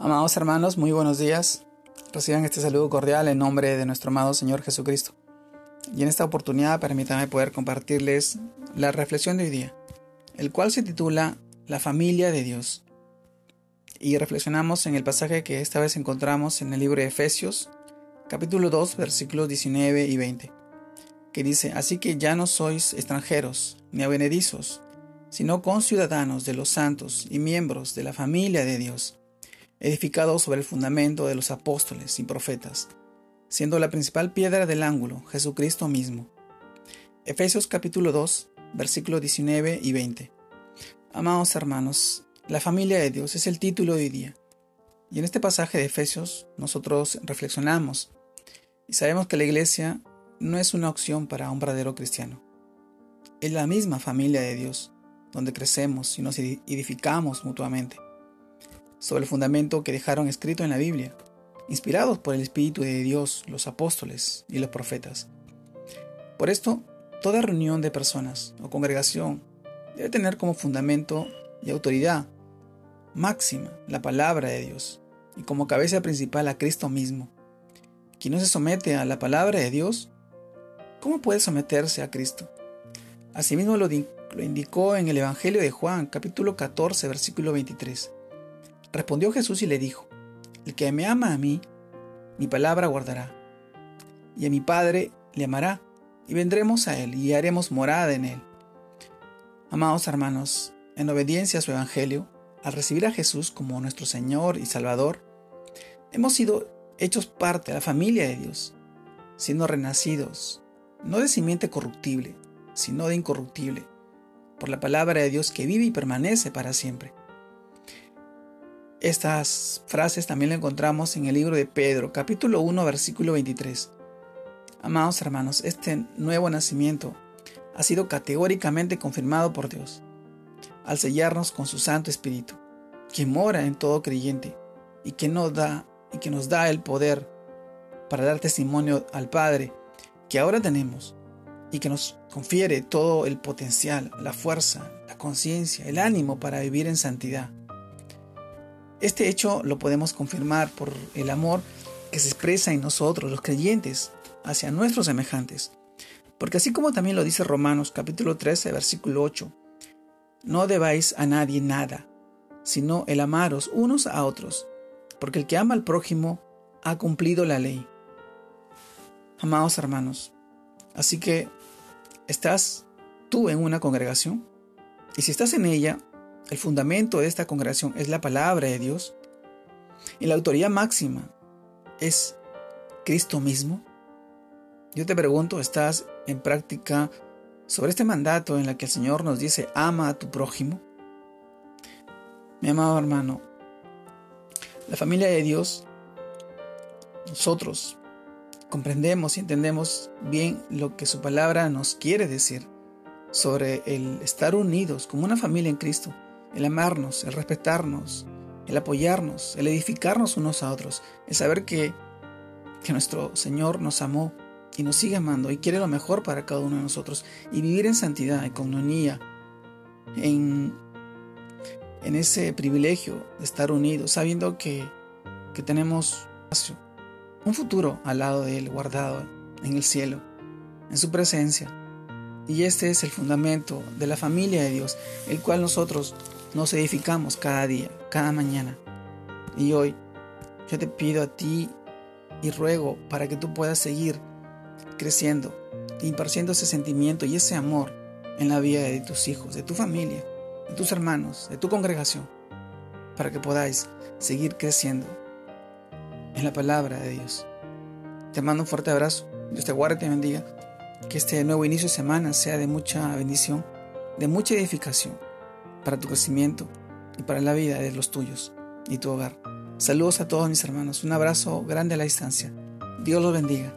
Amados hermanos, muy buenos días. Reciban este saludo cordial en nombre de nuestro amado Señor Jesucristo. Y en esta oportunidad permítanme poder compartirles la reflexión de hoy día, el cual se titula La familia de Dios. Y reflexionamos en el pasaje que esta vez encontramos en el libro de Efesios, capítulo 2, versículos 19 y 20, que dice, Así que ya no sois extranjeros ni avenedizos, sino conciudadanos de los santos y miembros de la familia de Dios edificado sobre el fundamento de los apóstoles y profetas, siendo la principal piedra del ángulo Jesucristo mismo. Efesios capítulo 2, versículos 19 y 20. Amados hermanos, la familia de Dios es el título de hoy día. Y en este pasaje de Efesios nosotros reflexionamos y sabemos que la iglesia no es una opción para un verdadero cristiano. Es la misma familia de Dios, donde crecemos y nos edificamos mutuamente sobre el fundamento que dejaron escrito en la Biblia, inspirados por el Espíritu de Dios, los apóstoles y los profetas. Por esto, toda reunión de personas o congregación debe tener como fundamento y autoridad máxima la palabra de Dios y como cabeza principal a Cristo mismo. Quien no se somete a la palabra de Dios, ¿cómo puede someterse a Cristo? Asimismo lo, lo indicó en el Evangelio de Juan, capítulo 14, versículo 23. Respondió Jesús y le dijo, El que me ama a mí, mi palabra guardará, y a mi Padre le amará, y vendremos a él y haremos morada en él. Amados hermanos, en obediencia a su Evangelio, al recibir a Jesús como nuestro Señor y Salvador, hemos sido hechos parte de la familia de Dios, siendo renacidos, no de simiente corruptible, sino de incorruptible, por la palabra de Dios que vive y permanece para siempre. Estas frases también las encontramos en el libro de Pedro, capítulo 1, versículo 23. Amados hermanos, este nuevo nacimiento ha sido categóricamente confirmado por Dios, al sellarnos con su Santo Espíritu, que mora en todo creyente y que nos da y que nos da el poder para dar testimonio al Padre que ahora tenemos y que nos confiere todo el potencial, la fuerza, la conciencia, el ánimo para vivir en santidad este hecho lo podemos confirmar por el amor que se expresa en nosotros, los creyentes, hacia nuestros semejantes. Porque así como también lo dice Romanos capítulo 13, versículo 8, no debáis a nadie nada, sino el amaros unos a otros, porque el que ama al prójimo ha cumplido la ley. Amados hermanos, así que estás tú en una congregación, y si estás en ella, el fundamento de esta congregación es la palabra de Dios. Y la autoridad máxima es Cristo mismo. Yo te pregunto, ¿estás en práctica sobre este mandato en el que el Señor nos dice, ama a tu prójimo? Mi amado hermano, la familia de Dios, nosotros comprendemos y entendemos bien lo que su palabra nos quiere decir sobre el estar unidos como una familia en Cristo el amarnos, el respetarnos, el apoyarnos, el edificarnos unos a otros, el saber que, que nuestro Señor nos amó y nos sigue amando y quiere lo mejor para cada uno de nosotros y vivir en santidad, en comunión, en, en ese privilegio de estar unidos, sabiendo que, que tenemos un futuro al lado de Él, guardado en el cielo, en su presencia. Y este es el fundamento de la familia de Dios, el cual nosotros nos edificamos cada día, cada mañana. Y hoy yo te pido a ti y ruego para que tú puedas seguir creciendo, impartiendo ese sentimiento y ese amor en la vida de tus hijos, de tu familia, de tus hermanos, de tu congregación, para que podáis seguir creciendo en la palabra de Dios. Te mando un fuerte abrazo. Dios te guarde y te bendiga. Que este nuevo inicio de semana sea de mucha bendición, de mucha edificación para tu crecimiento y para la vida de los tuyos y tu hogar. Saludos a todos mis hermanos. Un abrazo grande a la distancia. Dios los bendiga.